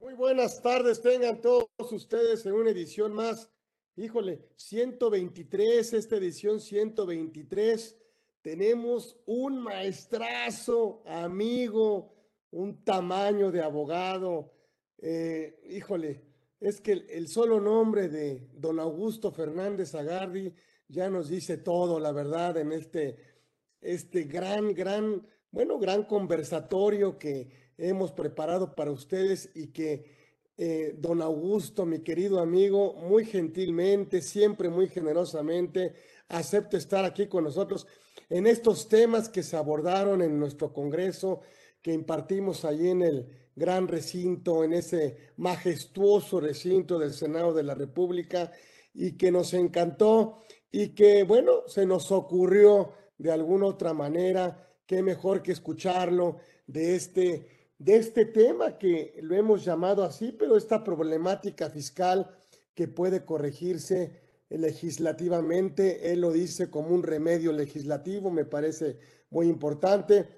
Muy buenas tardes, tengan todos ustedes en una edición más. Híjole, 123, esta edición 123. Tenemos un maestrazo, amigo, un tamaño de abogado. Eh, híjole, es que el, solo nombre de don Augusto Fernández Agardi ya nos dice todo, la verdad, en este, este gran, gran, bueno, gran conversatorio que hemos preparado para ustedes y que eh, don Augusto, mi querido amigo, muy gentilmente, siempre muy generosamente, acepta estar aquí con nosotros en estos temas que se abordaron en nuestro Congreso, que impartimos allí en el gran recinto, en ese majestuoso recinto del Senado de la República, y que nos encantó y que, bueno, se nos ocurrió de alguna otra manera, qué mejor que escucharlo de este de este tema que lo hemos llamado así, pero esta problemática fiscal que puede corregirse legislativamente, él lo dice como un remedio legislativo, me parece muy importante.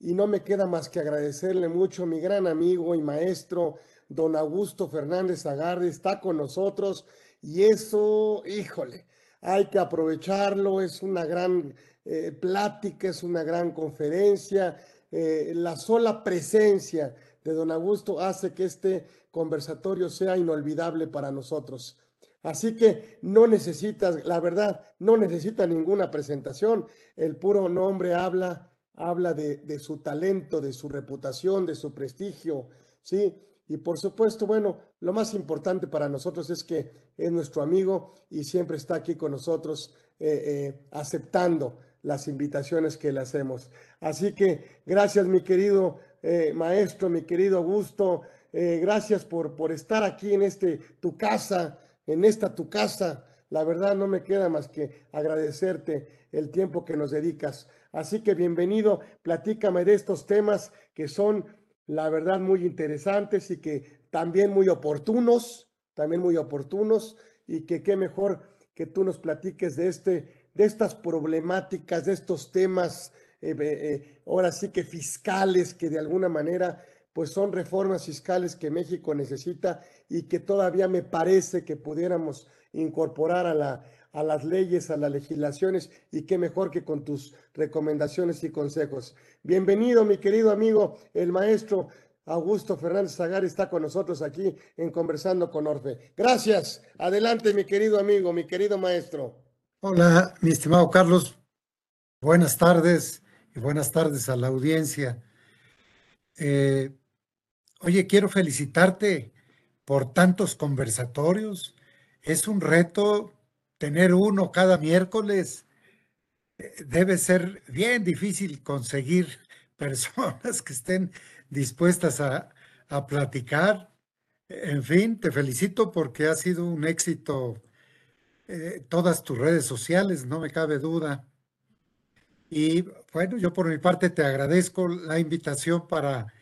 Y no me queda más que agradecerle mucho a mi gran amigo y maestro, don Augusto Fernández Agarde, está con nosotros y eso, híjole, hay que aprovecharlo, es una gran eh, plática, es una gran conferencia eh, la sola presencia de don Augusto hace que este conversatorio sea inolvidable para nosotros. Así que no necesitas, la verdad, no necesita ninguna presentación. El puro nombre habla, habla de, su talento, de su reputación, de su prestigio, ¿sí? Y por supuesto, bueno, lo más importante para nosotros es que es nuestro amigo y siempre está aquí con nosotros eh, eh, aceptando las invitaciones que le hacemos. Así que gracias, mi querido eh, maestro, mi querido Augusto. Eh, gracias por, por estar aquí en este tu casa, en esta tu casa. La verdad no me queda más que agradecerte el tiempo que nos dedicas. Así que bienvenido, platícame de estos temas que son, la verdad, muy interesantes y que también muy oportunos, también muy oportunos y que qué mejor que tú nos platiques de este de estas problemáticas, de estos temas, eh, eh, ahora sí que fiscales, que de alguna manera pues son reformas fiscales que México necesita y que todavía me parece que pudiéramos incorporar a, la, a las leyes, a las legislaciones y qué mejor que con tus recomendaciones y consejos. Bienvenido, mi querido amigo, el maestro Augusto Fernández Zagar está con nosotros aquí en Conversando con Orfe. Gracias. Adelante, mi querido amigo, mi querido maestro. Hola, mi estimado Carlos. Buenas tardes y buenas tardes a la audiencia. Eh, oye, quiero felicitarte por tantos conversatorios. Es un reto tener uno cada miércoles. Debe ser bien difícil conseguir personas que estén dispuestas a, a platicar. En fin, te felicito porque ha sido un éxito eh, todas tus redes sociales, no me cabe duda. Y bueno, yo por mi parte te agradezco la invitación para,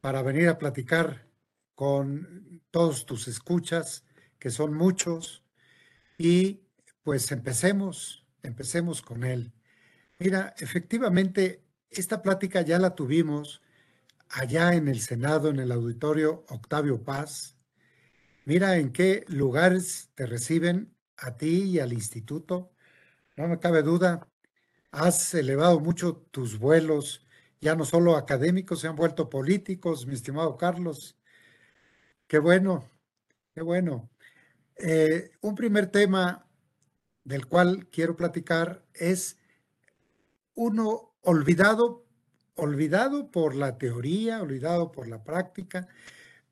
para venir a platicar con todos tus escuchas, que son muchos, y pues empecemos, empecemos con él. Mira, efectivamente, esta plática ya la tuvimos allá en el Senado, en el auditorio Octavio Paz. Mira en qué lugares te reciben a ti y al instituto. No me cabe duda, has elevado mucho tus vuelos, ya no solo académicos, se han vuelto políticos, mi estimado Carlos. Qué bueno, qué bueno. Eh, un primer tema del cual quiero platicar es uno olvidado, olvidado por la teoría, olvidado por la práctica,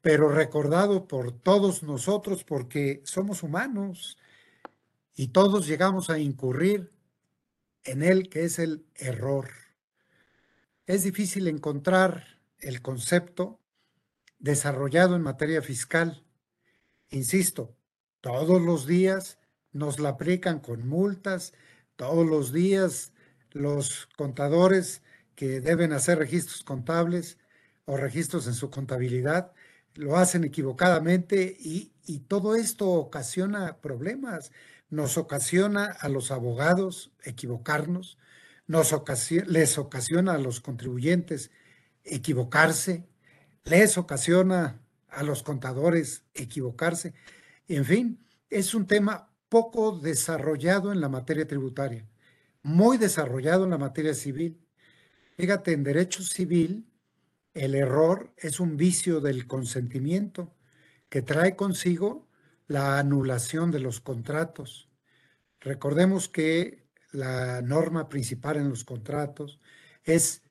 pero recordado por todos nosotros porque somos humanos y todos llegamos a incurrir en él, que es el error. Es difícil encontrar el concepto desarrollado en materia fiscal. Insisto, todos los días nos la aplican con multas, todos los días los contadores que deben hacer registros contables o registros en su contabilidad lo hacen equivocadamente y, y todo esto ocasiona problemas nos ocasiona a los abogados equivocarnos, nos les ocasiona a los contribuyentes equivocarse, les ocasiona a los contadores equivocarse. En fin, es un tema poco desarrollado en la materia tributaria, muy desarrollado en la materia civil. Fíjate, en derecho civil, el error es un vicio del consentimiento que trae consigo la anulación de los contratos. Recordemos que la norma principal en los contratos es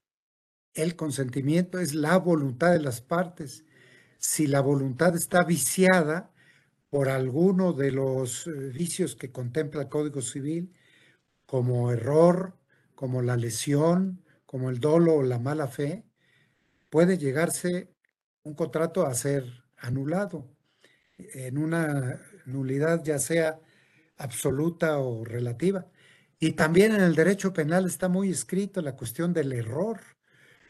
el consentimiento, es la voluntad de las partes. Si la voluntad está viciada por alguno de los eh, vicios que contempla el Código Civil, como error, como la lesión, como el dolo o la mala fe, puede llegarse un contrato a ser anulado en una nulidad ya sea absoluta o relativa. Y también en el derecho penal está muy escrito la cuestión del error,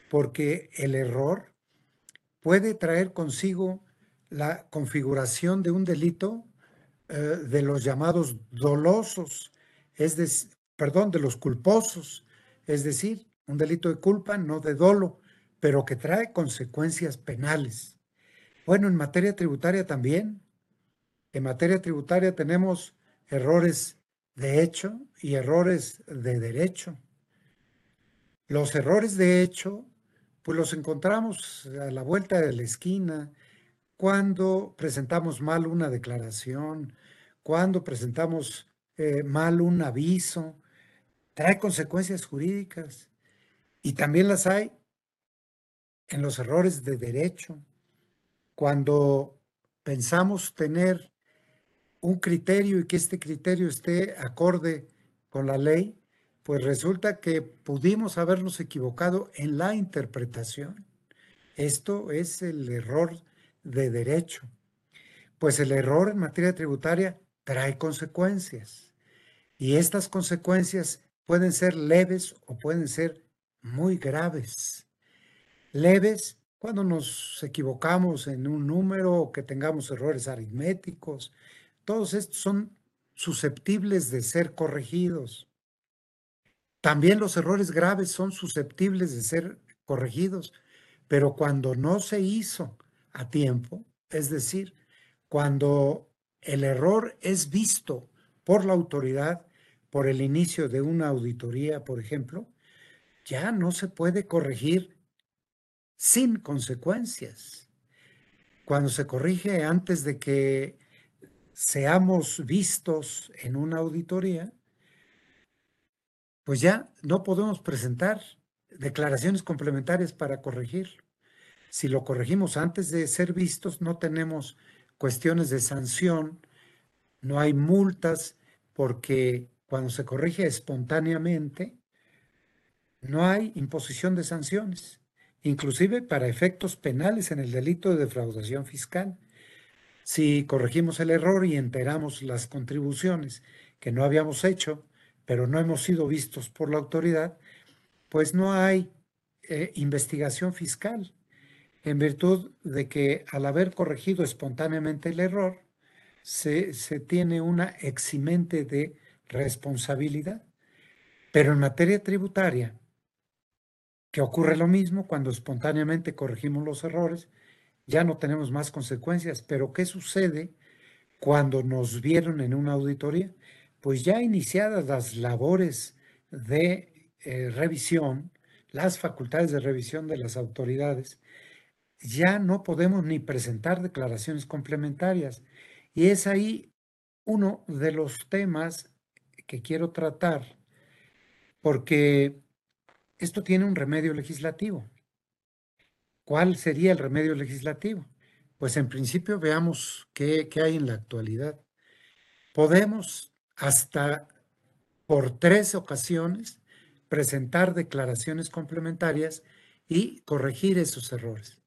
porque el error puede traer consigo la configuración de un delito eh, de los llamados dolosos, es decir, perdón, de los culposos, es decir, un delito de culpa, no de dolo, pero que trae consecuencias penales. Bueno, en materia tributaria también. En materia tributaria tenemos errores de hecho y errores de derecho. Los errores de hecho, pues los encontramos a la vuelta de la esquina, cuando presentamos mal una declaración, cuando presentamos eh, mal un aviso, trae consecuencias jurídicas. Y también las hay en los errores de derecho. Cuando pensamos tener un criterio y que este criterio esté acorde con la ley, pues resulta que pudimos habernos equivocado en la interpretación. Esto es el error de derecho. Pues el error en materia tributaria trae consecuencias y estas consecuencias pueden ser leves o pueden ser muy graves. Leves cuando nos equivocamos en un número que tengamos errores aritméticos. Todos estos son susceptibles de ser corregidos. También los errores graves son susceptibles de ser corregidos, pero cuando no se hizo a tiempo, es decir, cuando el error es visto por la autoridad, por el inicio de una auditoría, por ejemplo, ya no se puede corregir sin consecuencias. Cuando se corrige antes de que seamos vistos en una auditoría, pues ya no podemos presentar declaraciones complementarias para corregirlo. Si lo corregimos antes de ser vistos, no tenemos cuestiones de sanción, no hay multas, porque cuando se corrige espontáneamente, no hay imposición de sanciones, inclusive para efectos penales en el delito de defraudación fiscal. Si corregimos el error y enteramos las contribuciones que no habíamos hecho, pero no hemos sido vistos por la autoridad, pues no hay eh, investigación fiscal en virtud de que al haber corregido espontáneamente el error, se, tiene una eximente de responsabilidad. Pero en materia tributaria, que ocurre lo mismo cuando espontáneamente corregimos los errores, ya no tenemos más consecuencias. Pero ¿qué sucede cuando nos vieron en una auditoría? Pues ya iniciadas las labores de eh, revisión, las facultades de revisión de las autoridades, ya no podemos ni presentar declaraciones complementarias. Y es ahí uno de los temas que quiero tratar, porque esto tiene un remedio legislativo. ¿Cuál sería el remedio legislativo? Pues en principio veamos qué, qué hay en la actualidad. Podemos hasta por tres ocasiones presentar declaraciones complementarias y corregir esos errores.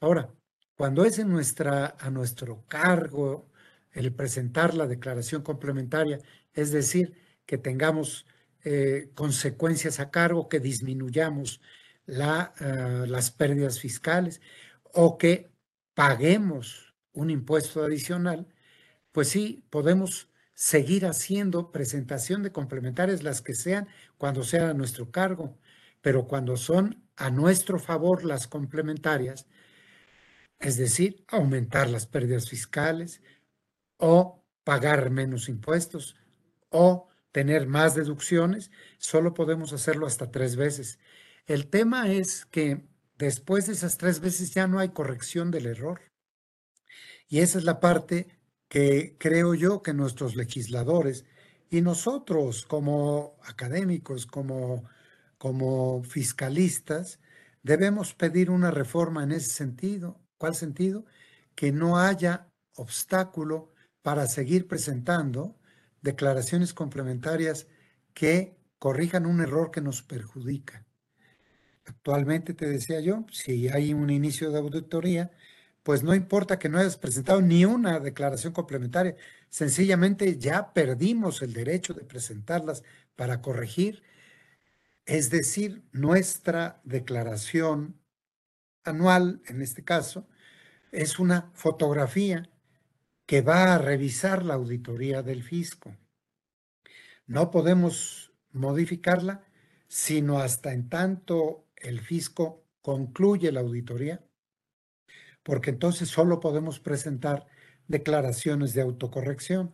Ahora, cuando es en nuestra, a nuestro cargo el presentar la declaración complementaria, es decir, que tengamos eh, consecuencias a cargo, que disminuyamos ah, las pérdidas fiscales o que paguemos un impuesto adicional, pues sí, podemos seguir haciendo presentación de complementarias, las que sean, cuando sean a nuestro cargo, pero cuando son a nuestro favor las complementarias, es decir, aumentar las pérdidas fiscales o pagar menos impuestos o tener más deducciones, solo podemos hacerlo hasta tres veces. El tema es que después de esas tres veces ya no hay corrección del error. Y esa es la parte que creo yo que nuestros legisladores y nosotros como académicos, como, como fiscalistas, debemos pedir una reforma en ese sentido. ¿Cuál sentido? Que no haya obstáculo para seguir presentando declaraciones complementarias que corrijan un error que nos perjudica. Actualmente te decía yo, si hay un inicio de auditoría, pues no importa que no hayas presentado ni una declaración complementaria, sencillamente ya perdimos el derecho de presentarlas para corregir. Es decir, nuestra declaración anual, en este caso, es una fotografía que va a revisar la auditoría del fisco. No podemos modificarla sino hasta en tanto el fisco concluye la auditoría porque entonces solo podemos presentar declaraciones de autocorrección.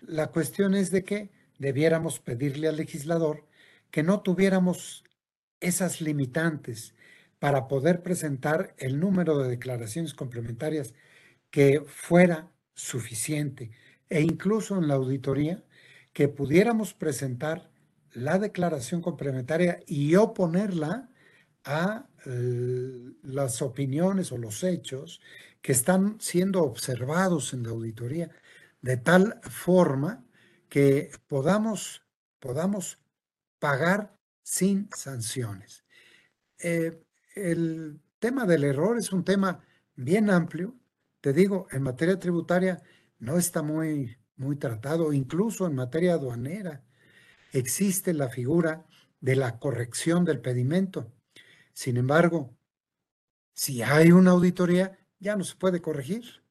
La cuestión es de que debiéramos pedirle al legislador que no tuviéramos esas limitantes para poder presentar el número de declaraciones complementarias que fuera suficiente e incluso en la auditoría que pudiéramos presentar la declaración complementaria y oponerla a eh, las opiniones o los hechos que están siendo observados en la auditoría, de tal forma que podamos, podamos pagar sin sanciones. Eh, el tema del error es un tema bien amplio. Te digo, en materia tributaria no está muy, muy tratado, incluso en materia aduanera existe la figura de la corrección del pedimento. Sin embargo, si hay una auditoría, ya no se puede corregir,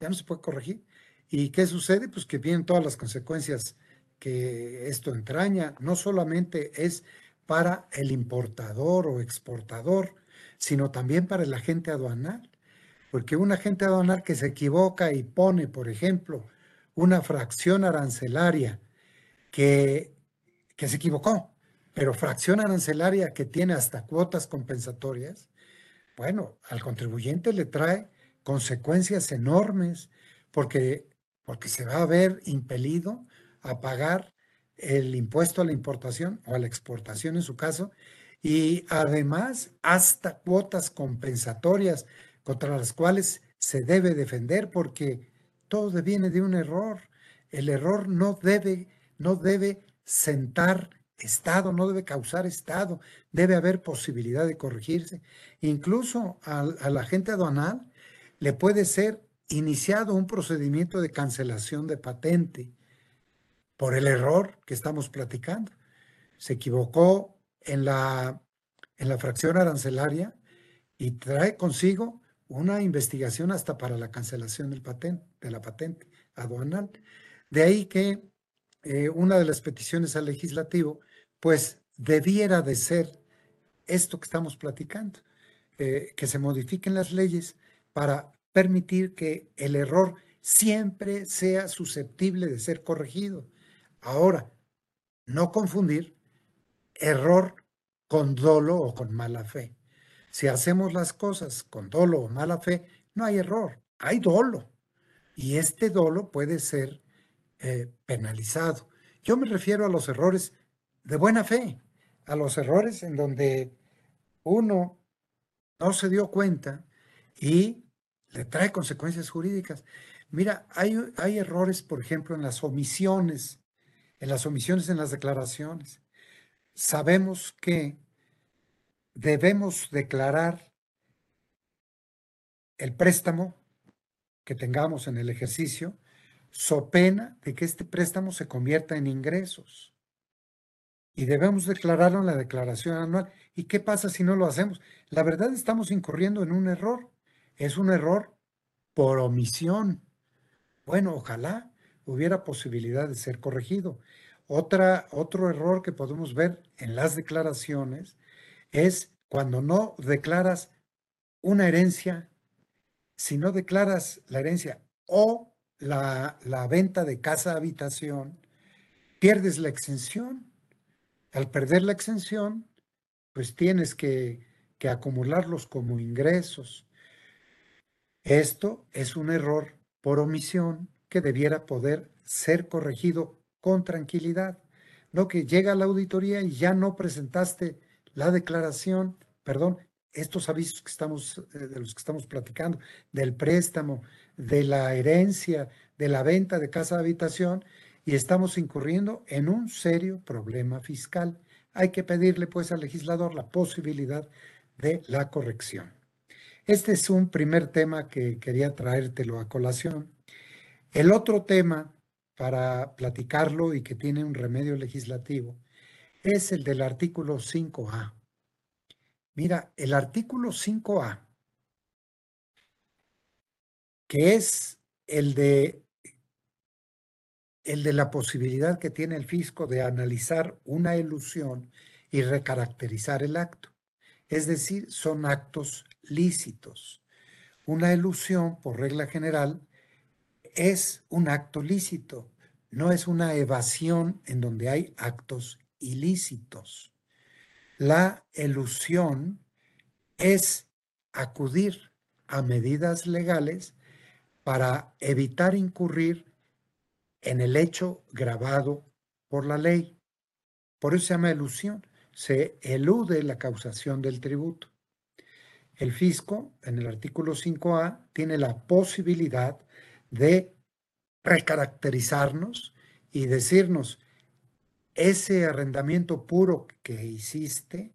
ya no se puede corregir. ¿Y qué sucede? Pues que vienen todas las consecuencias que esto entraña. No solamente es para el importador o exportador, sino también para el agente aduanal. Porque un agente aduanal que se equivoca y pone, por ejemplo, una fracción arancelaria que, que se equivocó, pero fracción arancelaria que tiene hasta cuotas compensatorias, bueno, al contribuyente le trae consecuencias enormes porque, porque se va a ver impelido a pagar el impuesto a la importación o a la exportación en su caso, y además hasta cuotas compensatorias contra las cuales se debe defender porque todo viene de un error. El error no debe, no debe sentar Estado, no debe causar Estado, debe haber posibilidad de corregirse. Incluso al, la agente aduanal le puede ser iniciado un procedimiento de cancelación de patente por el error que estamos platicando. Se equivocó en la, en la fracción arancelaria y trae consigo una investigación hasta para la cancelación del patente, de la patente aduanal. De ahí que eh, una de las peticiones al legislativo pues debiera de ser esto que estamos platicando, eh, que se modifiquen las leyes para permitir que el error siempre sea susceptible de ser corregido. Ahora, no confundir error con dolo o con mala fe. Si hacemos las cosas con dolo o mala fe, no hay error, hay dolo. Y este dolo puede ser eh, penalizado. Yo me refiero a los errores de buena fe a los errores en donde uno no se dio cuenta y le trae consecuencias jurídicas. Mira, hay, hay errores, por ejemplo, en las omisiones, en las omisiones en las declaraciones. Sabemos que debemos declarar el préstamo que tengamos en el ejercicio, so pena de que este préstamo se convierta en ingresos y debemos declararlo en la declaración anual. ¿Y qué pasa si no lo hacemos? La verdad estamos incurriendo en un error. Es un error por omisión. Bueno, ojalá hubiera posibilidad de ser corregido. Otra, otro error que podemos ver en las declaraciones es cuando no declaras una herencia si no declaras la herencia o la, la venta de casa-habitación, pierdes la exención. Al perder la exención, pues tienes que, que acumularlos como ingresos. Esto es un error por omisión que debiera poder ser corregido con tranquilidad. No que llega la auditoría y ya no presentaste la declaración, perdón, estos avisos que estamos, eh, de los que estamos platicando, del préstamo, de la herencia, de la venta de casa de habitación, y estamos incurriendo en un serio problema fiscal. Hay que pedirle pues al legislador la posibilidad de la corrección. Este es un primer tema que quería traértelo a colación. El otro tema para platicarlo y que tiene un remedio legislativo es el del artículo 5A. Mira, el artículo 5A, que es el de el de la posibilidad que tiene el fisco de analizar una ilusión y recaracterizar el acto. Es decir, son actos lícitos. Una ilusión, por regla general, es un acto lícito, no es una evasión en donde hay actos ilícitos. La elusión es acudir a medidas legales para evitar incurrir en el hecho grabado por la ley. Por eso se llama elusión. Se elude la causación del tributo. El fisco, en el artículo 5A, tiene la posibilidad de recaracterizarnos y decirnos, ese arrendamiento puro que hiciste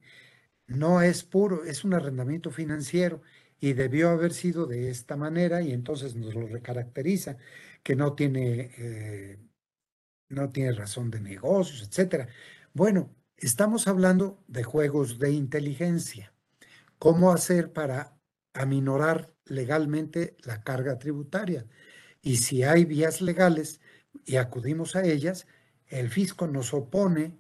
no es puro, es un arrendamiento financiero y debió haber sido de esta manera y entonces nos lo recaracteriza, que no tiene, eh, no tiene razón de negocios, etc. Bueno, estamos hablando de juegos de inteligencia. ¿Cómo hacer para aminorar legalmente la carga tributaria? Y si hay vías legales y acudimos a ellas, el fisco nos opone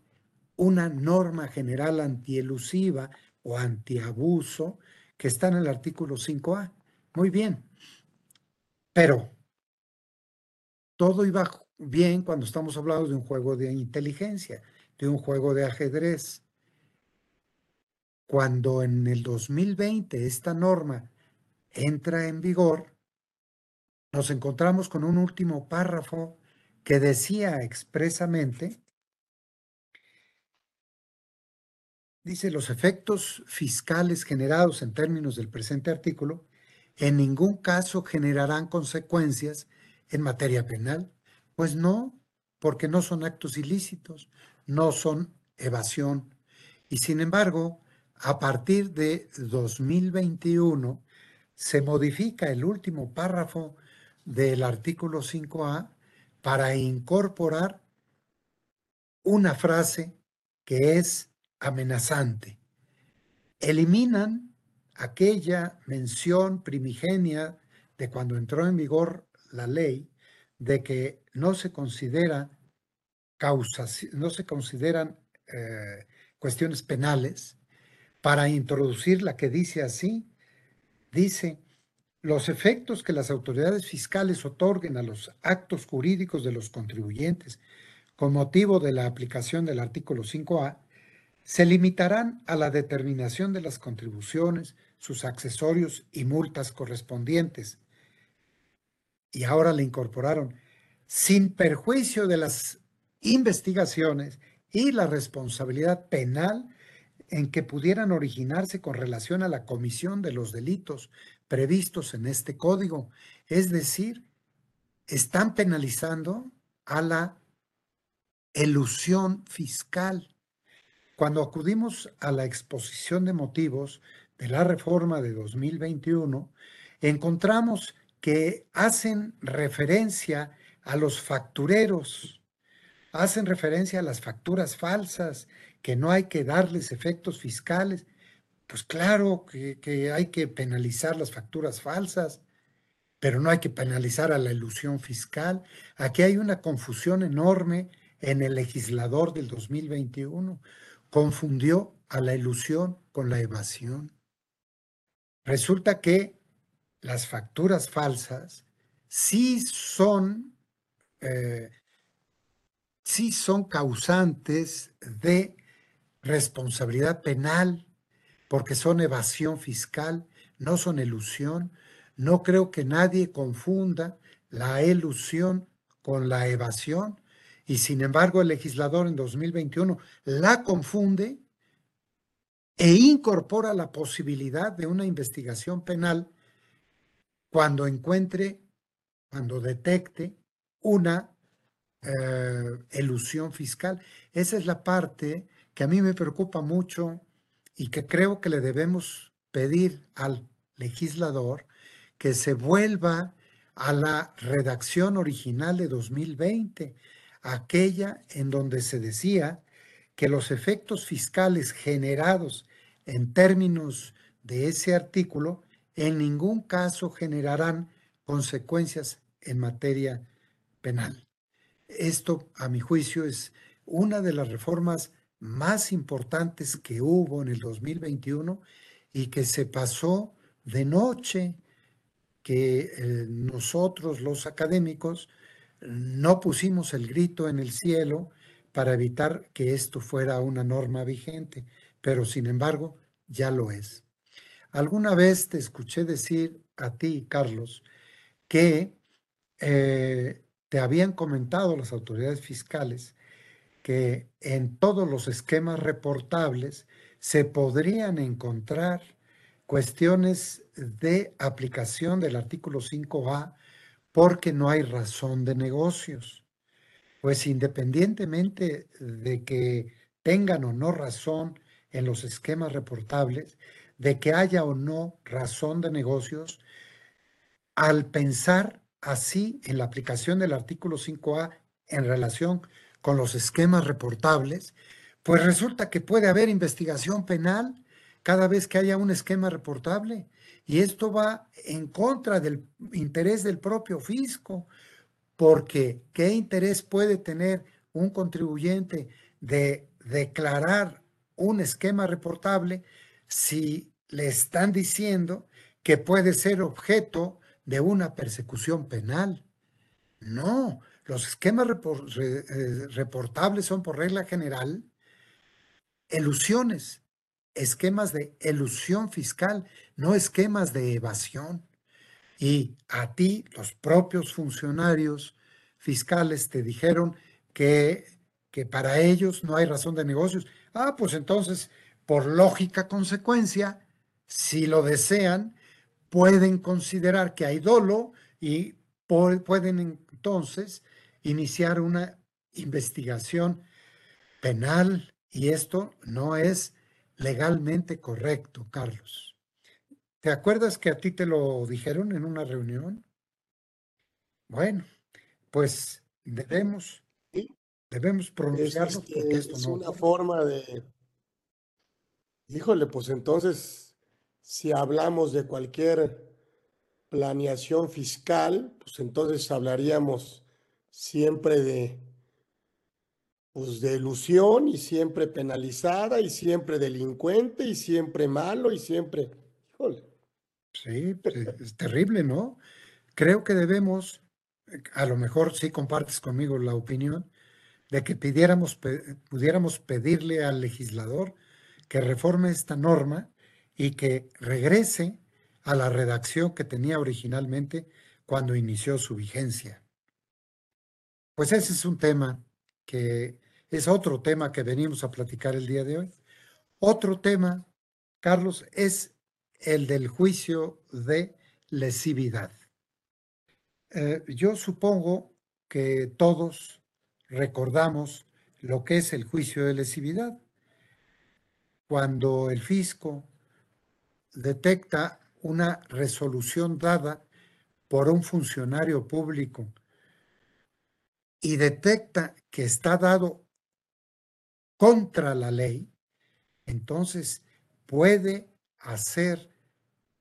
una norma general antielusiva o antiabuso que está en el artículo 5A. Muy bien. Pero todo iba bien cuando estamos hablando de un juego de inteligencia, de un juego de ajedrez. Cuando en el 2020 esta norma entra en vigor, nos encontramos con un último párrafo que decía expresamente, dice, los efectos fiscales generados en términos del presente artículo en ningún caso generarán consecuencias en materia penal. Pues no, porque no son actos ilícitos, no son evasión. Y sin embargo, a partir de 2021 se modifica el último párrafo del artículo 5A para incorporar una frase que es amenazante. Eliminan aquella mención primigenia de cuando entró en vigor la ley de que no se considera causas, no se consideran eh, cuestiones penales para introducir la que dice así, dice los efectos que las autoridades fiscales otorguen a los actos jurídicos de los contribuyentes con motivo de la aplicación del artículo 5A se limitarán a la determinación de las contribuciones, sus accesorios y multas correspondientes. Y ahora le incorporaron, sin perjuicio de las investigaciones y la responsabilidad penal en que pudieran originarse con relación a la comisión de los delitos previstos en este código. Es decir, están penalizando a la elusión fiscal. Cuando acudimos a la exposición de motivos de la reforma de 2021, encontramos que hacen referencia a los factureros, hacen referencia a las facturas falsas, que no hay que darles efectos fiscales. Pues claro que, hay que penalizar las facturas falsas, pero no hay que penalizar a la ilusión fiscal. Aquí hay una confusión enorme en el legislador del 2021. Confundió a la ilusión con la evasión. Resulta que las facturas falsas sí son, eh, sí son causantes de responsabilidad penal, porque son evasión fiscal, no son elusión. No creo que nadie confunda la elusión con la evasión y sin embargo el legislador en 2021 la confunde e incorpora la posibilidad de una investigación penal cuando encuentre, cuando detecte una eh, elusión fiscal. Esa es la parte que a mí me preocupa mucho y que creo que le debemos pedir al legislador que se vuelva a la redacción original de 2020, aquella en donde se decía que los efectos fiscales generados en términos de ese artículo en ningún caso generarán consecuencias en materia penal. Esto, a mi juicio, es una de las reformas más importantes que hubo en el 2021 y que se pasó de noche, que eh, nosotros los académicos no pusimos el grito en el cielo para evitar que esto fuera una norma vigente, pero sin embargo ya lo es. Alguna vez te escuché decir a ti, Carlos, que eh, te habían comentado las autoridades fiscales que en todos los esquemas reportables se podrían encontrar cuestiones de aplicación del artículo 5A porque no hay razón de negocios. Pues independientemente de que tengan o no razón en los esquemas reportables, de que haya o no razón de negocios, al pensar así en la aplicación del artículo 5A en relación los esquemas reportables, pues resulta que puede haber investigación penal cada vez que haya un esquema reportable. Y esto va en contra del interés del propio fisco, porque ¿qué interés puede tener un contribuyente de declarar un esquema reportable si le están diciendo que puede ser objeto de una persecución penal? No, los esquemas eh, reportables son por regla general elusiones, esquemas de elusión fiscal, no esquemas de evasión. Y a ti, los propios funcionarios fiscales te dijeron que, que para ellos no hay razón de negocios. Ah, pues entonces, por lógica consecuencia, si lo desean, pueden considerar que hay dolo y pueden entonces iniciar una investigación penal y esto no es legalmente correcto, Carlos. ¿Te acuerdas que a ti te lo dijeron en una reunión? Bueno, pues debemos, debemos pronunciarlo es, porque esto es una forma de, híjole, pues entonces, si hablamos de cualquier planeación fiscal, pues entonces hablaríamos siempre de, pues de ilusión y siempre penalizada y siempre delincuente y siempre malo y siempre, Sí, pues, es terrible, ¿no? Creo que debemos, a lo mejor sí compartes conmigo la opinión, de que pidiéramos, pudiéramos pedirle al legislador que reforme esta norma y que regrese a la redacción que tenía originalmente cuando inició su vigencia. Pues ese es un tema que es otro tema que venimos a platicar el día de hoy. Otro tema, Carlos, es el del juicio de lesividad. Eh, yo supongo que todos recordamos lo que es el juicio de lesividad. Cuando el fisco detecta una resolución dada por un funcionario público y detecta que está dado contra la ley, entonces puede hacer,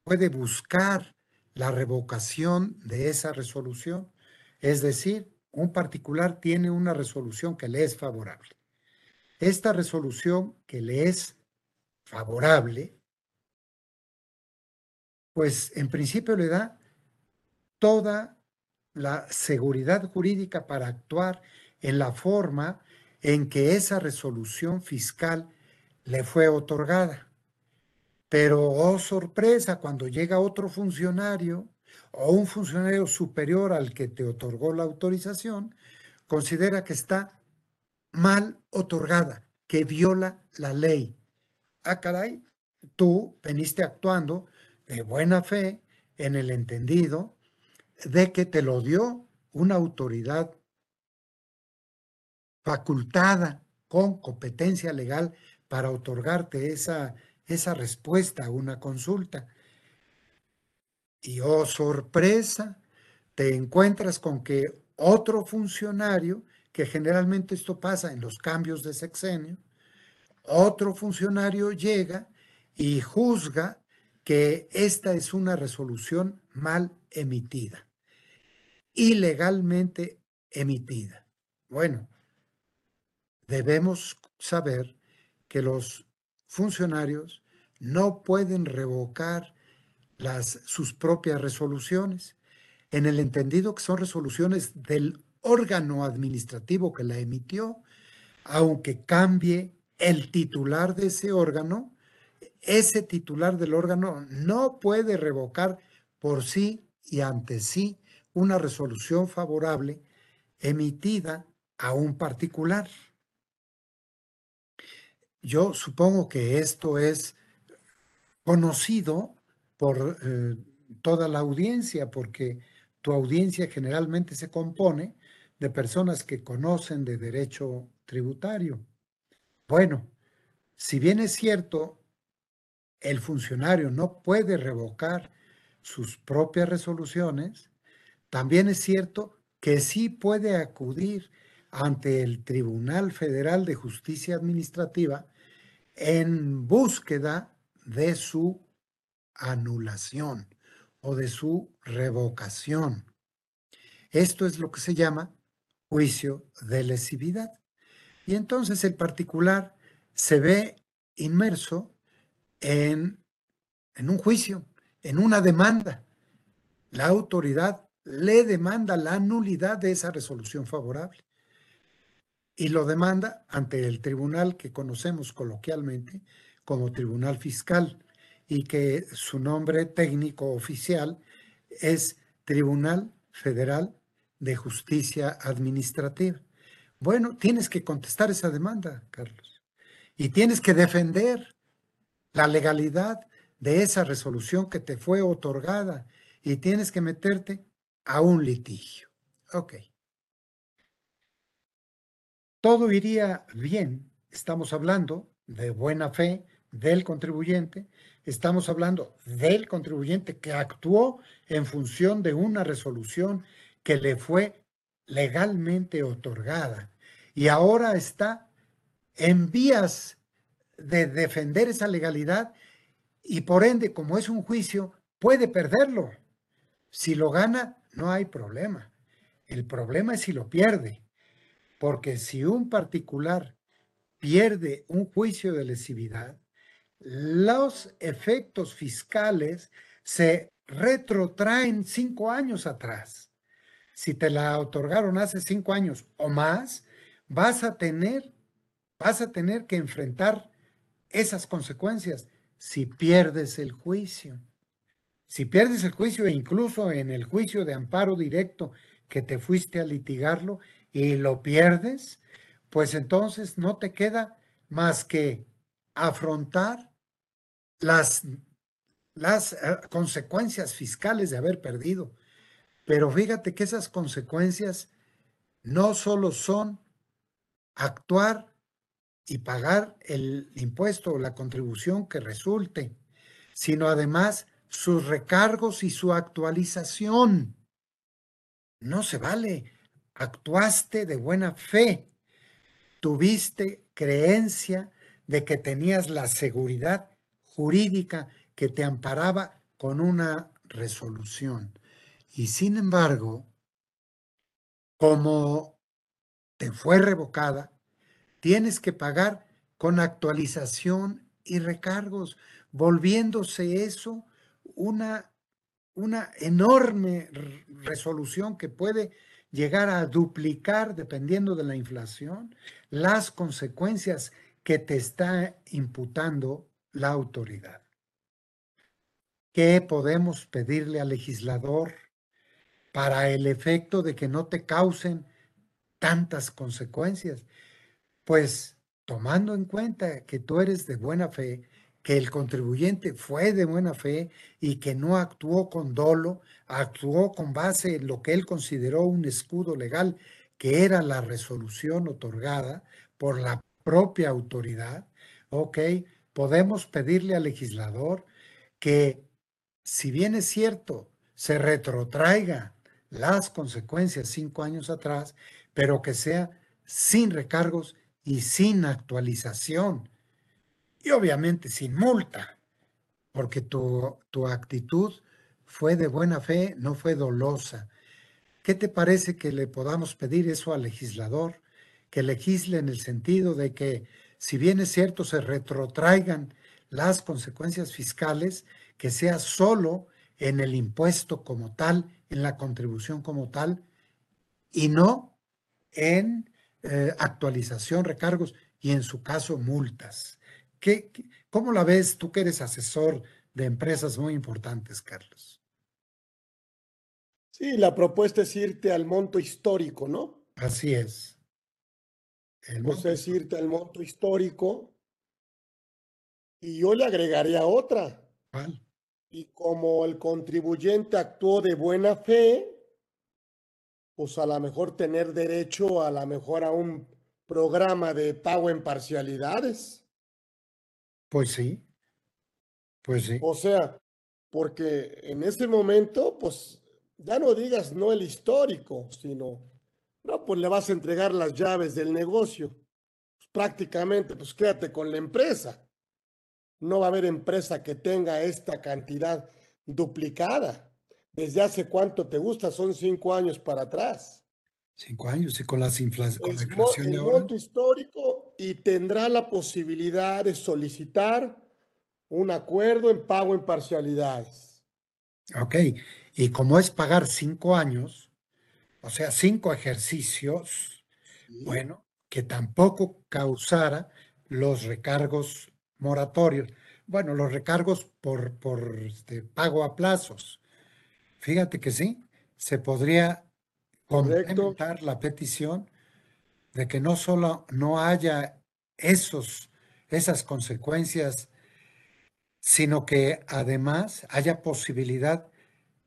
puede buscar la revocación de esa resolución. Es decir, un particular tiene una resolución que le es favorable. Esta resolución que le es favorable pues en principio le da toda la seguridad jurídica para actuar en la forma en que esa resolución fiscal le fue otorgada. Pero, oh sorpresa, cuando llega otro funcionario o un funcionario superior al que te otorgó la autorización, considera que está mal otorgada, que viola la ley. Ah, caray, tú veniste actuando de buena fe en el entendido de que te lo dio una autoridad facultada con competencia legal para otorgarte esa, esa respuesta a una consulta. Y oh sorpresa, te encuentras con que otro funcionario, que generalmente esto pasa en los cambios de sexenio, otro funcionario llega y juzga que esta es una resolución mal emitida, ilegalmente emitida. Bueno, debemos saber que los funcionarios no pueden revocar las, sus propias resoluciones, en el entendido que son resoluciones del órgano administrativo que la emitió, aunque cambie el titular de ese órgano, ese titular del órgano no puede revocar por sí y ante sí una resolución favorable emitida a un particular. Yo supongo que esto es conocido por eh, toda la audiencia, porque tu audiencia generalmente se compone de personas que conocen de derecho tributario. Bueno, si bien es cierto, el funcionario no puede revocar sus propias resoluciones, también es cierto que sí puede acudir ante el Tribunal Federal de Justicia Administrativa en búsqueda de su anulación o de su revocación. Esto es lo que se llama juicio de lesividad. Y entonces el particular se ve inmerso en, en un juicio, en una demanda. La autoridad le demanda la nulidad de esa resolución favorable y lo demanda ante el tribunal que conocemos coloquialmente como Tribunal Fiscal y que su nombre técnico oficial es Tribunal Federal de Justicia Administrativa. Bueno, tienes que contestar esa demanda, Carlos, y tienes que defender la legalidad de esa resolución que te fue otorgada y tienes que meterte a un litigio. Ok. Todo iría bien. Estamos hablando de buena fe del contribuyente. Estamos hablando del contribuyente que actuó en función de una resolución que le fue legalmente otorgada y ahora está en vías de defender esa legalidad y por ende, como es un juicio, puede perderlo. Si lo gana, no hay problema. El problema es si lo pierde, porque si un particular pierde un juicio de lesividad, los efectos fiscales se retrotraen cinco años atrás. Si te la otorgaron hace cinco años o más, vas a tener, vas a tener que enfrentar esas consecuencias si pierdes el juicio. Si pierdes el juicio e incluso en el juicio de amparo directo que te fuiste a litigarlo y lo pierdes, pues entonces no te queda más que afrontar las, las eh, consecuencias fiscales de haber perdido. Pero fíjate que esas consecuencias no solo son actuar y pagar el impuesto o la contribución que resulte, sino además sus recargos y su actualización. No se vale. Actuaste de buena fe. Tuviste creencia de que tenías la seguridad jurídica que te amparaba con una resolución. Y sin embargo, como te fue revocada, tienes que pagar con actualización y recargos, volviéndose eso una, una enorme resolución que puede llegar a duplicar, dependiendo de la inflación, las consecuencias que te está imputando la autoridad. ¿Qué podemos pedirle al legislador para el efecto de que no te causen tantas consecuencias? Pues tomando en cuenta que tú eres de buena fe, que el contribuyente fue de buena fe y que no actuó con dolo, actuó con base en lo que él consideró un escudo legal, que era la resolución otorgada por la propia autoridad, ok, podemos pedirle al legislador que, si bien es cierto, se retrotraiga las consecuencias cinco años atrás, pero que sea sin recargos y sin actualización. Y obviamente sin multa, porque tu, tu actitud fue de buena fe, no fue dolosa. ¿Qué te parece que le podamos pedir eso al legislador? Que legisle en el sentido de que, si bien es cierto, se retrotraigan las consecuencias fiscales, que sea solo en el impuesto como tal, en la contribución como tal, y no en eh, actualización, recargos y en su caso multas. ¿Qué, cómo la ves tú que eres asesor de empresas muy importantes, Carlos? Sí, la propuesta es irte al monto histórico, ¿no? Así es. El pues es irte al monto histórico y yo le agregaría otra. ¿Cuál? Y como el contribuyente actuó de buena fe, pues a lo mejor tener derecho a lo mejor a un programa de pago en parcialidades. Pues sí, pues sí. O sea, porque en ese momento, pues ya no digas no el histórico, sino, no, pues le vas a entregar las llaves del negocio. Pues prácticamente, pues quédate con la empresa. No va a haber empresa que tenga esta cantidad duplicada. ¿Desde hace cuánto te gusta? Son cinco años para atrás. Cinco años y con, las infla con la inflación de ahora. monto histórico y tendrá la posibilidad de solicitar un acuerdo en pago en parcialidades. Ok, y como es pagar cinco años, o sea, cinco ejercicios, bueno, que tampoco causara los recargos moratorios. Bueno, los recargos por, por este, pago a plazos. Fíjate que sí, se podría complementar la petición de que no solo no haya esos, esas consecuencias, sino que además haya posibilidad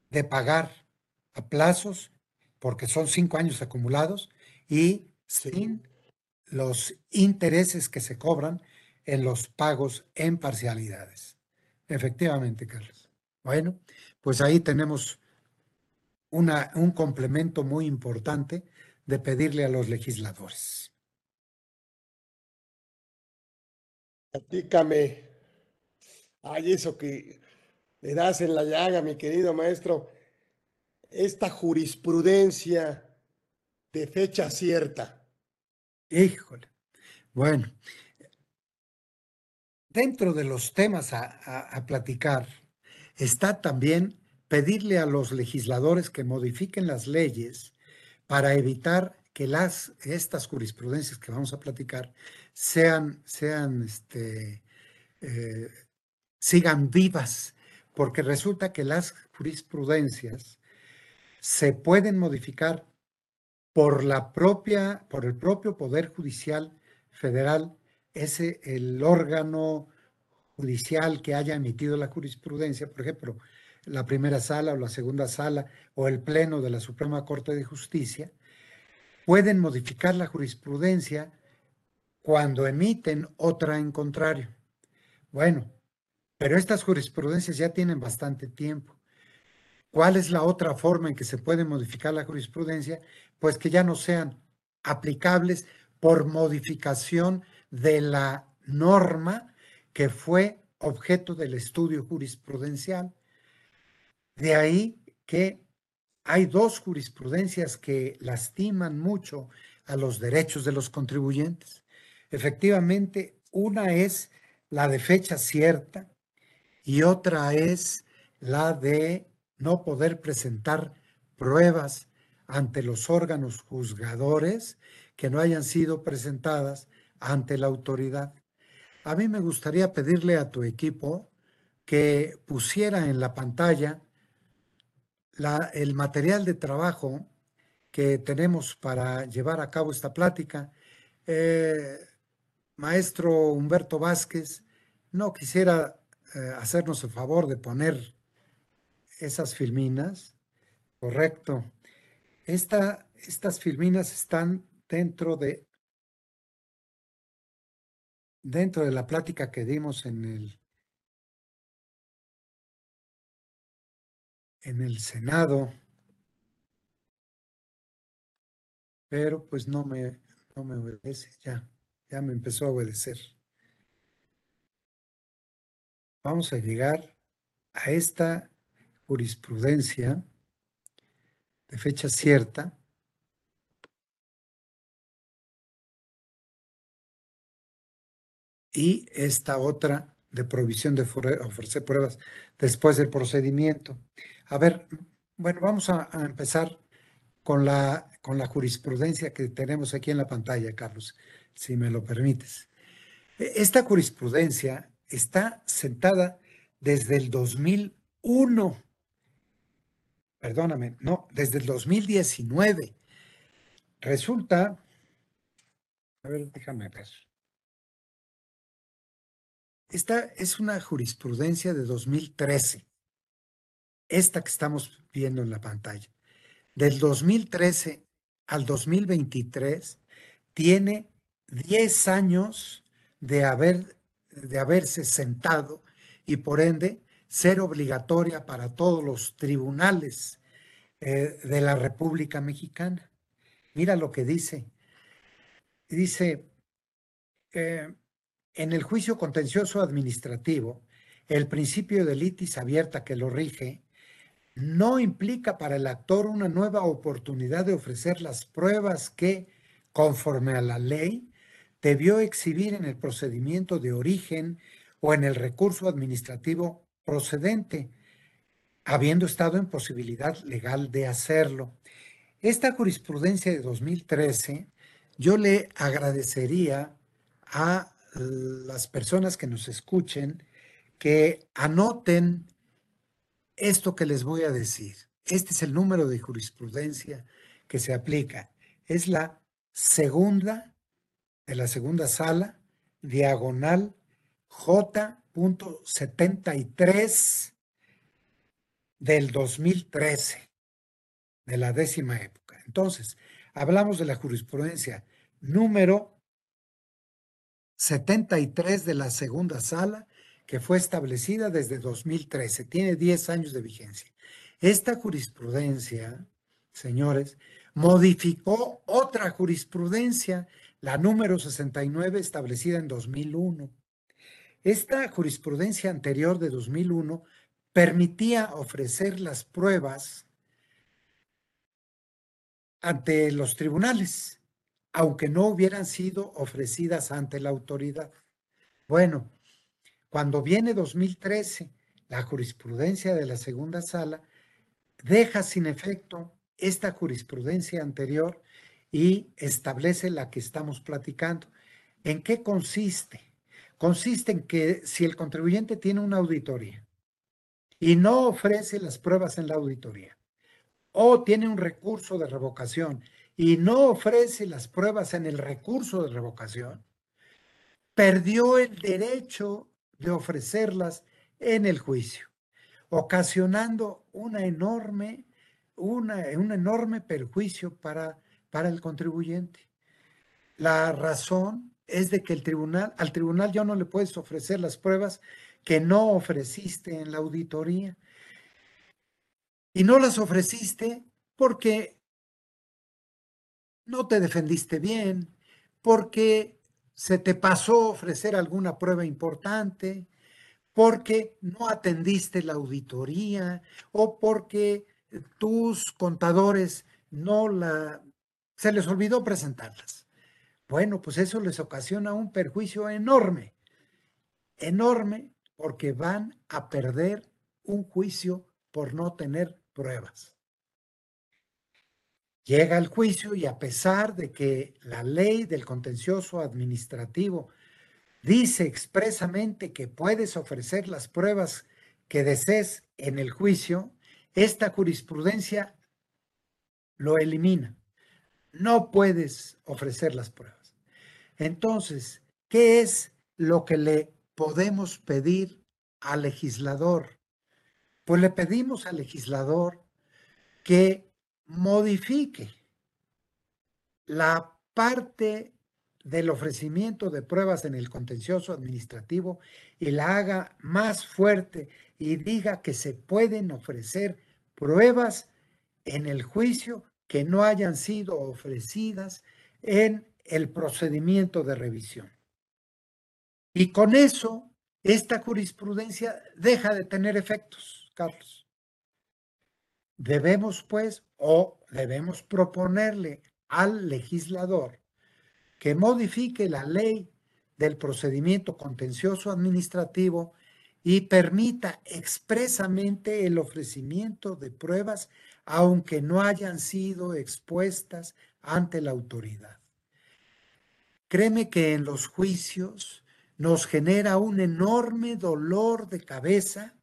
de pagar a plazos, porque son cinco años acumulados, y sin los intereses que se cobran en los pagos en parcialidades. Efectivamente, Carlos. Bueno, pues ahí tenemos un complemento muy importante de pedirle a los legisladores. Platícame. Ay, eso que le das en la llaga, mi querido maestro. Esta jurisprudencia de fecha cierta. Híjole. Bueno, dentro de los temas a platicar está también pedirle a los legisladores que modifiquen las leyes para evitar que las, estas jurisprudencias que vamos a platicar sean, sean este, eh, sigan vivas, porque resulta que las jurisprudencias se pueden modificar por la propia, por el propio Poder Judicial Federal, ese el órgano judicial que haya emitido la jurisprudencia, por ejemplo, la primera sala o la segunda sala o el pleno de la Suprema Corte de Justicia, pueden modificar la jurisprudencia cuando emiten otra en contrario. Bueno, pero estas jurisprudencias ya tienen bastante tiempo. ¿Cuál es la otra forma en que se puede modificar la jurisprudencia? Pues que ya no sean aplicables por modificación de la norma que fue objeto del estudio jurisprudencial. De ahí que hay dos jurisprudencias que lastiman mucho a los derechos de los contribuyentes. Efectivamente, una es la de fecha cierta y otra es la de no poder presentar pruebas ante los órganos juzgadores que no hayan sido presentadas ante la autoridad. A mí me gustaría pedirle a tu equipo que pusiera en la pantalla el material de trabajo que tenemos para llevar a cabo esta plática. Eh, maestro Humberto Vázquez, no quisiera eh, hacernos el favor de poner esas filminas. Correcto. estas filminas están dentro de dentro de la plática que dimos en el en el Senado, pero pues no me, no me obedece, ya, ya me empezó a obedecer. Vamos a llegar a esta jurisprudencia de fecha cierta. Y esta otra de provisión de ofrecer pruebas después del procedimiento. A ver, bueno, vamos a, empezar con la, con la jurisprudencia que tenemos aquí en la pantalla, Carlos, si me lo permites. E, esta jurisprudencia está sentada desde el 2001. Perdóname, no, desde el 2019. Resulta, a ver, déjame ver. Esta es una jurisprudencia de 2013 esta que estamos viendo en la pantalla, del 2013 al 2023, tiene 10 años de, haber, de haberse sentado y por ende ser obligatoria para todos los tribunales eh, de la República Mexicana. Mira lo que dice. Dice, eh, en el juicio contencioso administrativo, el principio de litis abierta que lo rige no implica para el actor una nueva oportunidad de ofrecer las pruebas que, conforme a la ley, debió exhibir en el procedimiento de origen o en el recurso administrativo procedente, habiendo estado en posibilidad legal de hacerlo. Esta jurisprudencia de 2013, yo le agradecería a las personas que nos escuchen que anoten esto que les voy a decir. Este es el número de jurisprudencia que se aplica. Es la segunda de la segunda sala, diagonal J.73 del 2013, de la décima época. Entonces, hablamos de la jurisprudencia número 73 de la segunda sala que fue establecida desde 2013, tiene 10 años de vigencia. Esta jurisprudencia, señores, modificó otra jurisprudencia, la número 69, establecida en 2001. Esta jurisprudencia anterior de 2001 permitía ofrecer las pruebas ante los tribunales, aunque no hubieran sido ofrecidas ante la autoridad. Bueno, cuando viene 2013, la jurisprudencia de la segunda sala deja sin efecto esta jurisprudencia anterior y establece la que estamos platicando. ¿En qué consiste? Consiste en que si el contribuyente tiene una auditoría y no ofrece las pruebas en la auditoría, o tiene un recurso de revocación y no ofrece las pruebas en el recurso de revocación, perdió el derecho de ofrecerlas en el juicio, ocasionando una enorme, una, un enorme perjuicio para, para el contribuyente. La razón es de que el tribunal, al tribunal ya no le puedes ofrecer las pruebas que no ofreciste en la auditoría. Y no las ofreciste porque no te defendiste bien, porque se te pasó ofrecer alguna prueba importante, porque no atendiste la auditoría o porque tus contadores no la se les olvidó presentarlas. Bueno, pues eso les ocasiona un perjuicio enorme, enorme, porque van a perder un juicio por no tener pruebas. Llega el juicio y a pesar de que la ley del contencioso administrativo dice expresamente que puedes ofrecer las pruebas que desees en el juicio, esta jurisprudencia lo elimina. No puedes ofrecer las pruebas. Entonces, ¿qué es lo que le podemos pedir al legislador? Pues le pedimos al legislador que modifique la parte del ofrecimiento de pruebas en el contencioso administrativo y la haga más fuerte y diga que se pueden ofrecer pruebas en el juicio que no hayan sido ofrecidas en el procedimiento de revisión. Y con eso, esta jurisprudencia deja de tener efectos, Carlos. Debemos, pues, o debemos proponerle al legislador que modifique la ley del procedimiento contencioso administrativo y permita expresamente el ofrecimiento de pruebas aunque no hayan sido expuestas ante la autoridad. Créeme que en los juicios nos genera un enorme dolor de cabeza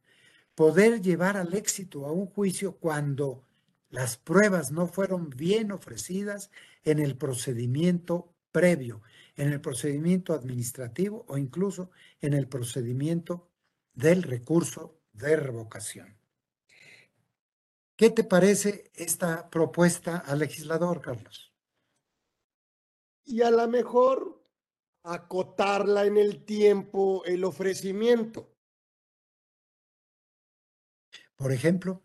poder llevar al éxito a un juicio cuando las pruebas no fueron bien ofrecidas en el procedimiento previo, en el procedimiento administrativo o incluso en el procedimiento del recurso de revocación. ¿Qué te parece esta propuesta al legislador, Carlos? Y a lo mejor acotarla en el tiempo el ofrecimiento. Por ejemplo.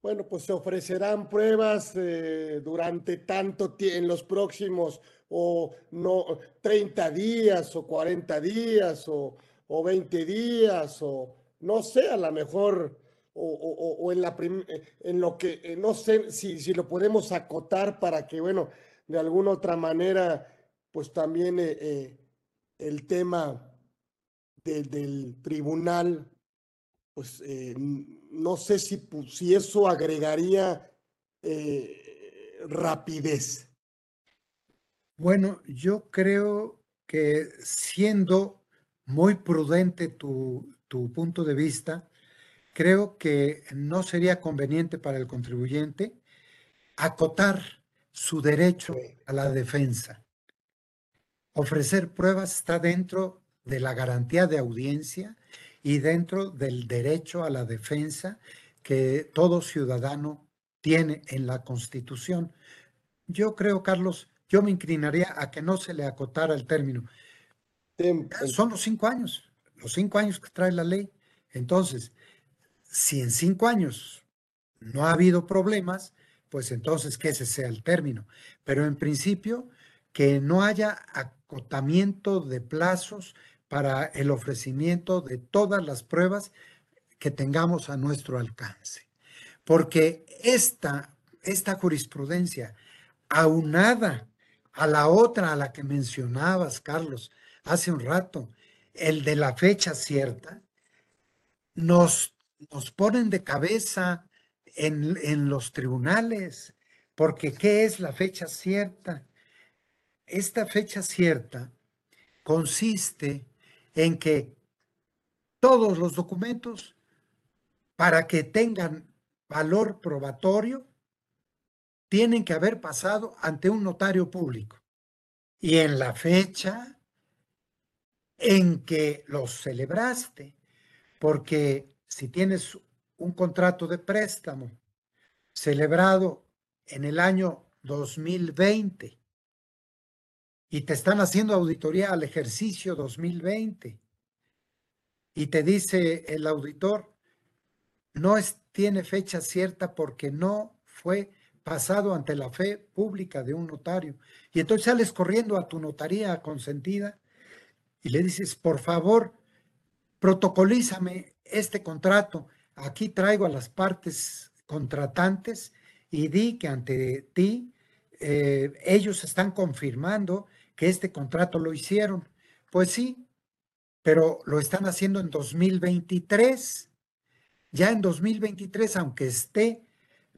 Bueno, pues se ofrecerán pruebas eh, durante tanto tiempo, en los próximos, o no, 30 días, o 40 días, o, o 20 días, o no sé, a lo mejor o, en, la en lo que, eh, no sé si, si, lo podemos acotar para que, bueno, de alguna otra manera, pues también eh, el tema del tribunal, pues no sé si, si eso agregaría rapidez. Bueno, yo creo que siendo muy prudente tu, tu punto de vista, creo que no sería conveniente para el contribuyente acotar su derecho a la defensa. Ofrecer pruebas está dentro de la garantía de audiencia y dentro del derecho a la defensa que todo ciudadano tiene en la Constitución. Yo creo, Carlos, yo me inclinaría a que no se le acotara el término. Son los cinco años, los cinco años que trae la ley. Entonces, si en cinco años no ha habido problemas, pues entonces que ese sea el término. Pero en principio, que no haya acotamiento de plazos para el ofrecimiento de todas las pruebas que tengamos a nuestro alcance. Porque esta, esta jurisprudencia, aunada a la otra a la que mencionabas, Carlos, hace un rato, el de la fecha cierta, nos nos ponen de cabeza en, los tribunales, porque ¿qué es la fecha cierta? Esta fecha cierta consiste en que todos los documentos, para que tengan valor probatorio, tienen que haber pasado ante un notario público. Y en la fecha en que los celebraste, porque si tienes un contrato de préstamo celebrado en el año 2020 y te están haciendo auditoría al ejercicio 2020 y te dice el auditor, no tiene fecha cierta porque no fue pasado ante la fe pública de un notario. Y entonces sales corriendo a tu notaría consentida y le dices, por favor, protocolízame este contrato. Aquí traigo a las partes contratantes y di que ante ti eh, ellos están confirmando que este contrato lo hicieron. Pues sí, pero lo están haciendo en 2023 ya en 2023, aunque esté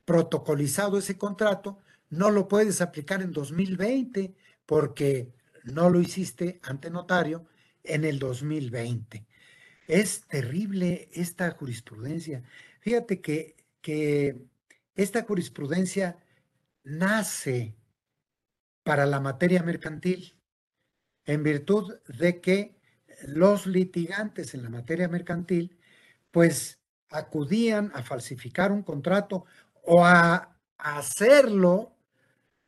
protocolizado ese contrato, no lo puedes aplicar en 2020 porque no lo hiciste ante notario en el 2020. Es terrible esta jurisprudencia. Fíjate que, que esta jurisprudencia nace para la materia mercantil en virtud de que los litigantes en la materia mercantil pues acudían a falsificar un contrato o a hacerlo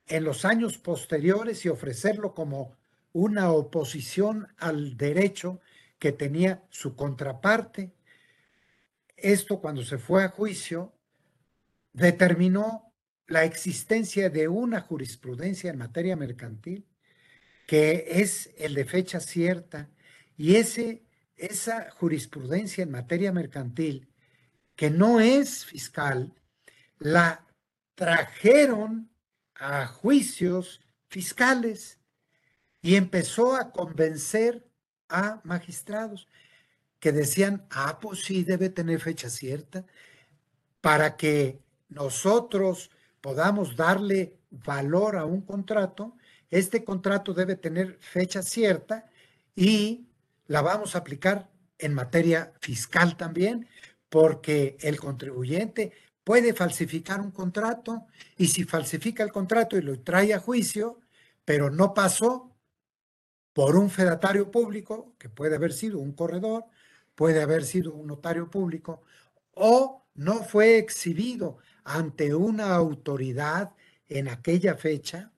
en los años posteriores y ofrecerlo como una oposición al derecho que tenía su contraparte. Esto cuando se fue a juicio determinó la existencia de una jurisprudencia en materia mercantil que es el de fecha cierta. Y ese, esa jurisprudencia en materia mercantil que no es fiscal, la trajeron a juicios fiscales y empezó a convencer a magistrados que decían, ah, pues sí, debe tener fecha cierta, para que nosotros podamos darle valor a un contrato, este contrato debe tener fecha cierta y la vamos a aplicar en materia fiscal también, porque el contribuyente puede falsificar un contrato y si falsifica el contrato y lo trae a juicio, pero no pasó por un fedatario público, que puede haber sido un corredor, puede haber sido un notario público, o no fue exhibido ante una autoridad en aquella fecha,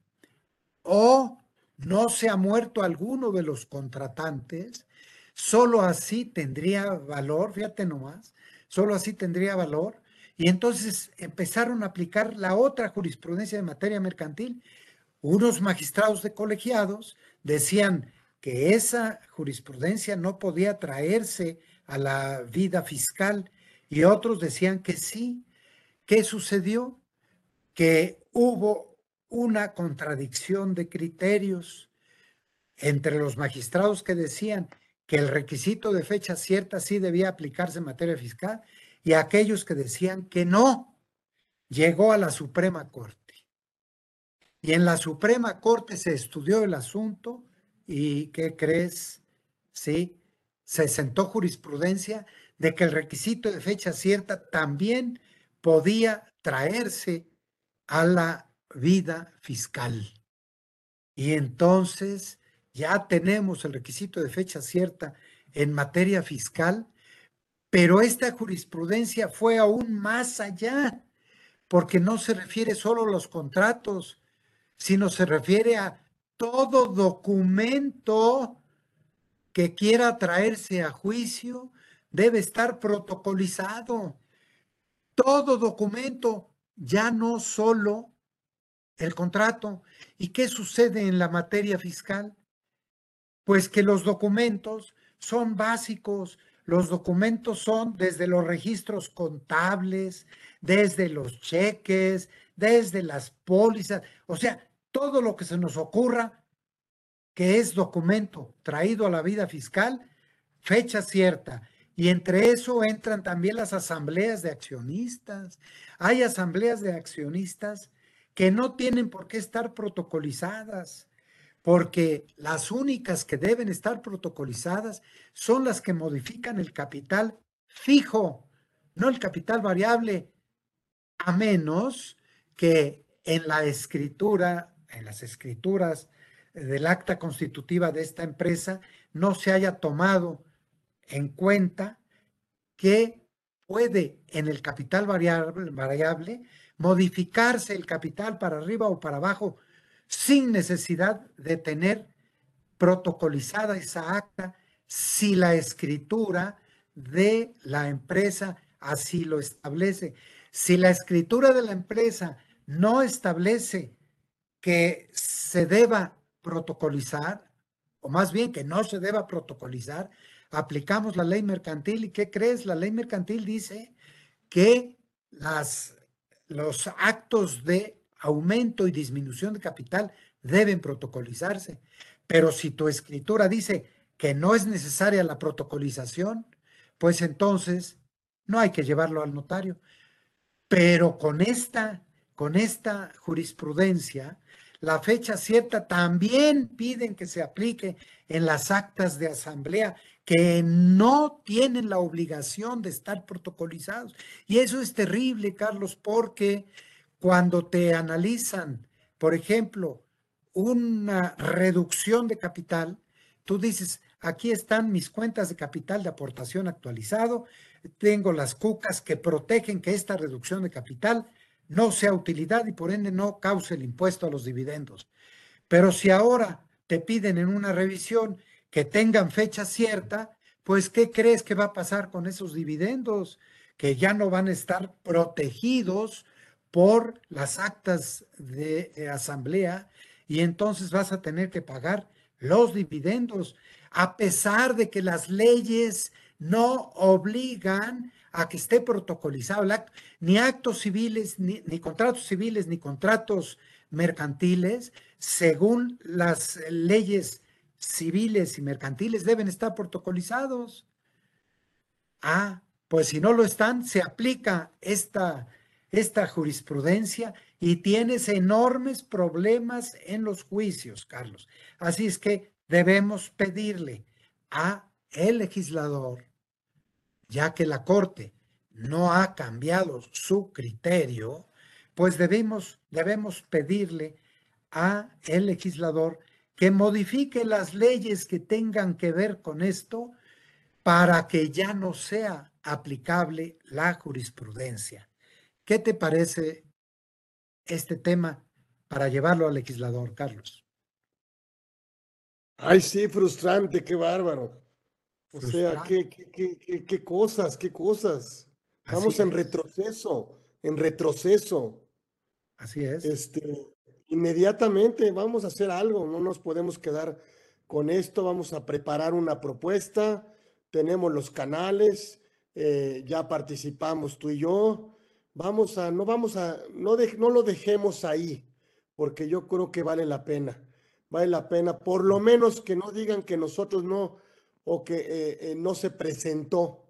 o no se ha muerto alguno de los contratantes, solo así tendría valor, fíjate nomás, solo así tendría valor. Y entonces empezaron a aplicar la otra jurisprudencia de materia mercantil. Unos magistrados de colegiados decían que esa jurisprudencia no podía traerse a la vida fiscal y otros decían que sí. ¿Qué sucedió? Que hubo una contradicción de criterios entre los magistrados que decían que el requisito de fecha cierta sí debía aplicarse en materia fiscal y aquellos que decían que no. Llegó a la Suprema Corte. Y en la Suprema Corte se estudió el asunto y ¿qué crees? Sí, se sentó jurisprudencia de que el requisito de fecha cierta también podía traerse a la vida fiscal. Y entonces ya tenemos el requisito de fecha cierta en materia fiscal, pero esta jurisprudencia fue aún más allá, porque no se refiere solo a los contratos, sino se refiere a todo documento que quiera traerse a juicio debe estar protocolizado. Todo documento, ya no solo el contrato. ¿Y qué sucede en la materia fiscal? Pues que los documentos son básicos. Los documentos son desde los registros contables, desde los cheques, desde las pólizas, o sea, todo lo que se nos ocurra que es documento traído a la vida fiscal, fecha cierta. Y entre eso entran también las asambleas de accionistas. Hay asambleas de accionistas que no tienen por qué estar protocolizadas porque las únicas que deben estar protocolizadas son las que modifican el capital fijo, no el capital variable, a menos que en la escritura, en las escrituras del acta constitutiva de esta empresa, no se haya tomado en cuenta que puede en el capital variable, modificarse el capital para arriba o para abajo sin necesidad de tener protocolizada esa acta si la escritura de la empresa así lo establece. Si la escritura de la empresa no establece que se deba protocolizar, o más bien que no se deba protocolizar, aplicamos la ley mercantil y ¿qué crees? La ley mercantil dice que las, los actos de aumento y disminución de capital deben protocolizarse. Pero si tu escritura dice que no es necesaria la protocolización, pues entonces no hay que llevarlo al notario. Pero con esta, con esta jurisprudencia, la fecha cierta también piden que se aplique en las actas de asamblea que no tienen la obligación de estar protocolizados. Y eso es terrible, Carlos, porque cuando te analizan, por ejemplo, una reducción de capital, tú dices, aquí están mis cuentas de capital de aportación actualizado, tengo las cucas que protegen que esta reducción de capital no sea utilidad y por ende no cause el impuesto a los dividendos. Pero si ahora te piden en una revisión que tengan fecha cierta, pues ¿qué crees que va a pasar con esos dividendos? Que ya no van a estar protegidos por las actas de asamblea y entonces vas a tener que pagar los dividendos, a pesar de que las leyes no obligan a que esté protocolizado el acto, ni actos civiles, ni, ni, contratos civiles, ni contratos mercantiles, según las leyes civiles y mercantiles, deben estar protocolizados. Ah, pues si no lo están, se aplica esta, esta jurisprudencia y tienes enormes problemas en los juicios, Carlos. Así es que debemos pedirle a el legislador, ya que la Corte no ha cambiado su criterio, pues debemos, debemos pedirle a el legislador que modifique las leyes que tengan que ver con esto para que ya no sea aplicable la jurisprudencia. ¿Qué te parece este tema para llevarlo al legislador, Carlos? Ay, sí, frustrante, qué bárbaro. O sea, qué, qué, qué, qué, cosas, qué cosas. Estamos en retroceso, en retroceso. Así es. Este, inmediatamente vamos a hacer algo, no nos podemos quedar con esto, vamos a preparar una propuesta, tenemos los canales, eh, ya participamos tú y yo, vamos a, no vamos a, no, no lo dejemos ahí, porque yo creo que vale la pena, vale la pena, por lo menos que no digan que nosotros no, o que eh, eh, no se presentó,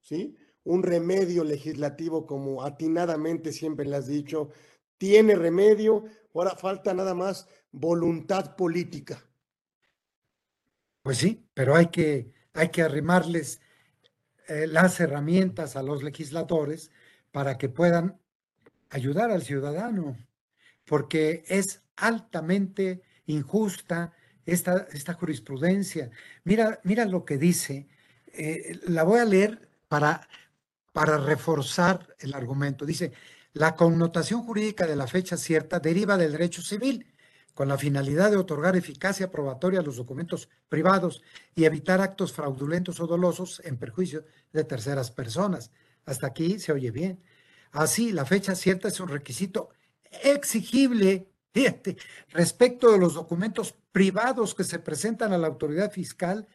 ¿sí? Un remedio legislativo, como atinadamente siempre le has dicho, tiene remedio, ahora falta nada más voluntad política. Pues sí, pero hay que, hay que arrimarles eh, las herramientas a los legisladores para que puedan ayudar al ciudadano, porque es altamente injusta esta, esta jurisprudencia. Mira, mira lo que dice, eh, la voy a leer para, para reforzar el argumento. Dice, la connotación jurídica de la fecha cierta deriva del derecho civil con la finalidad de otorgar eficacia probatoria a los documentos privados y evitar actos fraudulentos o dolosos en perjuicio de terceras personas. Hasta aquí se oye bien. Así, la fecha cierta es un requisito exigible respecto de los documentos privados que se presentan a la autoridad fiscal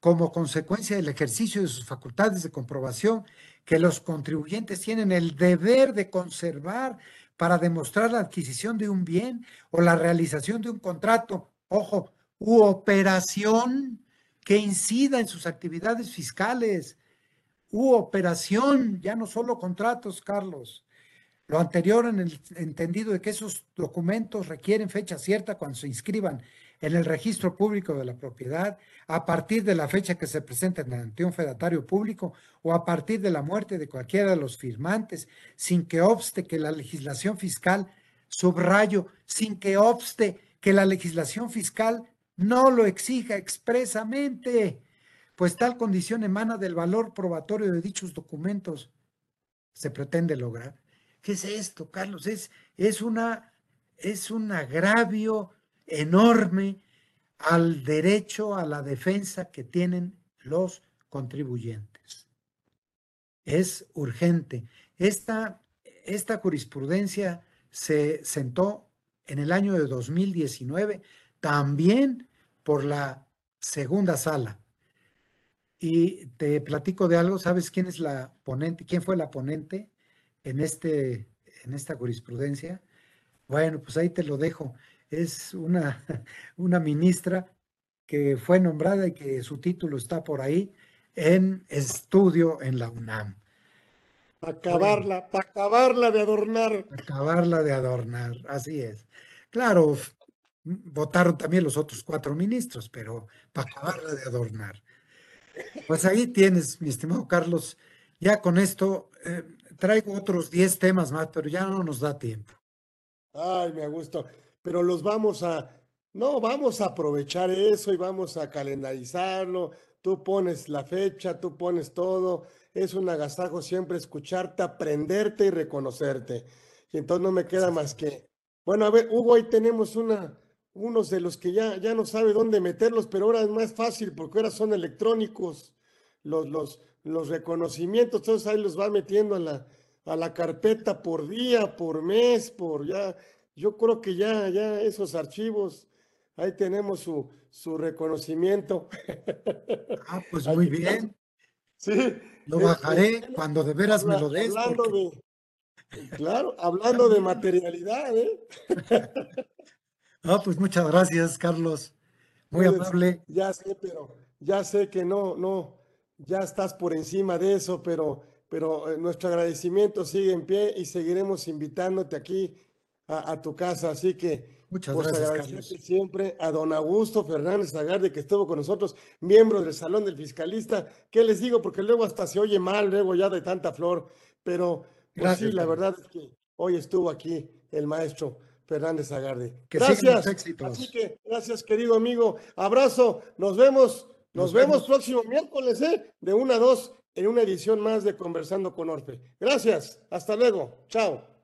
como consecuencia del ejercicio de sus facultades de comprobación que los contribuyentes tienen el deber de conservar para demostrar la adquisición de un bien o la realización de un contrato, ojo, u operación que incida en sus actividades fiscales, u operación, ya no solo contratos, Carlos. Lo anterior en el entendido de que esos documentos requieren fecha cierta cuando se inscriban en el registro público de la propiedad, a partir de la fecha que se presenten ante un fedatario público o a partir de la muerte de cualquiera de los firmantes, sin que obste que la legislación fiscal, subrayo, sin que obste que la legislación fiscal no lo exija expresamente, pues tal condición emana del valor probatorio de dichos documentos. Se pretende lograr. ¿Qué es esto, Carlos? Es, es, una, es un agravio enorme al derecho a la defensa que tienen los contribuyentes. Es urgente. Esta, esta jurisprudencia se sentó en el año de 2019 también por la segunda sala. Y te platico de algo, ¿sabes quién es la ponente? ¿Quién fue la ponente en, este, en esta jurisprudencia? Bueno, pues ahí te lo dejo es una, una ministra que fue nombrada y que su título está por ahí en estudio en la UNAM. acabarla, para acabarla de adornar. Acabarla de adornar, así es. Claro, votaron también los otros cuatro ministros, pero para acabarla de adornar. Pues ahí tienes, mi estimado Carlos. Ya con esto eh, traigo otros diez temas más, pero ya no nos da tiempo. Ay, me gusto. Pero los vamos a, no, vamos a aprovechar eso y vamos a calendarizarlo. Tú pones la fecha, tú pones todo. Es un agasajo siempre escucharte, aprenderte y reconocerte. Y entonces no me queda más que, bueno, a ver, Hugo, ahí tenemos una, unos de los que ya, ya no sabe dónde meterlos, pero ahora es más fácil porque ahora son electrónicos los, los, los reconocimientos, entonces ahí los va metiendo a la, a la carpeta por día, por mes, por ya, yo creo que ya, ya esos archivos, ahí tenemos su, su reconocimiento. Ah, pues muy bien. Sí. Lo bajaré cuando de veras me lo des. claro, hablando de materialidad, ¿eh? Ah, pues muchas gracias, Carlos. Muy pues, amable. Ya sé, pero ya sé que no, no, ya estás por encima de eso, pero, pero eh, nuestro agradecimiento sigue en pie y seguiremos invitándote aquí a, tu casa. Así que muchas pues, gracias, siempre a don Augusto Fernández Agarde, que estuvo con nosotros, miembro del Salón del Fiscalista. ¿Qué les digo? Porque luego hasta se oye mal, luego ya de tanta flor, pero pues, sí, la verdad es que hoy estuvo aquí el maestro Fernández Agarde. gracias. Así que gracias, querido amigo. Abrazo. Nos vemos. Nos, vemos, próximo miércoles, ¿eh? De una a dos en una edición más de Conversando con Orfe. Gracias. Hasta luego. Chao.